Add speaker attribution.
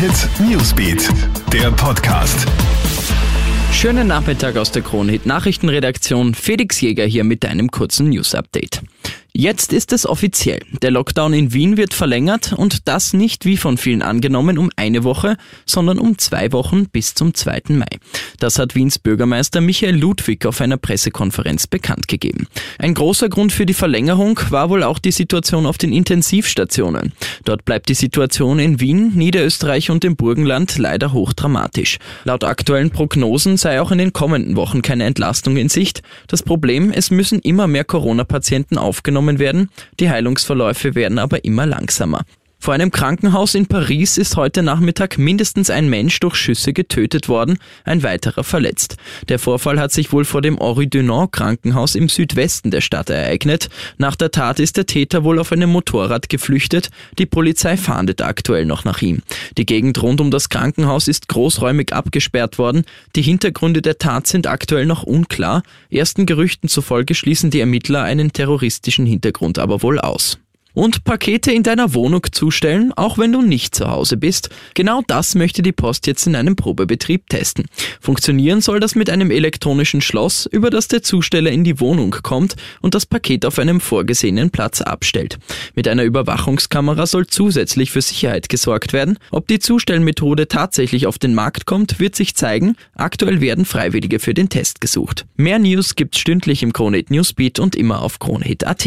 Speaker 1: Hit Newsbeat, der Podcast.
Speaker 2: Schönen Nachmittag aus der Kronhit Nachrichtenredaktion. Felix Jäger hier mit einem kurzen News Update. Jetzt ist es offiziell. Der Lockdown in Wien wird verlängert und das nicht wie von vielen angenommen um eine Woche, sondern um zwei Wochen bis zum 2. Mai. Das hat Wiens Bürgermeister Michael Ludwig auf einer Pressekonferenz bekannt gegeben. Ein großer Grund für die Verlängerung war wohl auch die Situation auf den Intensivstationen. Dort bleibt die Situation in Wien, Niederösterreich und dem Burgenland leider hochdramatisch. Laut aktuellen Prognosen sei auch in den kommenden Wochen keine Entlastung in Sicht. Das Problem, es müssen immer mehr Corona-Patienten aufgenommen aufgenommen werden, die Heilungsverläufe werden aber immer langsamer. Vor einem Krankenhaus in Paris ist heute Nachmittag mindestens ein Mensch durch Schüsse getötet worden, ein weiterer verletzt. Der Vorfall hat sich wohl vor dem Henri Dunant Krankenhaus im Südwesten der Stadt ereignet. Nach der Tat ist der Täter wohl auf einem Motorrad geflüchtet. Die Polizei fahndet aktuell noch nach ihm. Die Gegend rund um das Krankenhaus ist großräumig abgesperrt worden. Die Hintergründe der Tat sind aktuell noch unklar. Ersten Gerüchten zufolge schließen die Ermittler einen terroristischen Hintergrund aber wohl aus und Pakete in deiner Wohnung zustellen, auch wenn du nicht zu Hause bist. Genau das möchte die Post jetzt in einem Probebetrieb testen. Funktionieren soll das mit einem elektronischen Schloss, über das der Zusteller in die Wohnung kommt und das Paket auf einem vorgesehenen Platz abstellt. Mit einer Überwachungskamera soll zusätzlich für Sicherheit gesorgt werden. Ob die Zustellmethode tatsächlich auf den Markt kommt, wird sich zeigen. Aktuell werden Freiwillige für den Test gesucht. Mehr News gibt's stündlich im Kronehit Newsbeat und immer auf kronehit.at.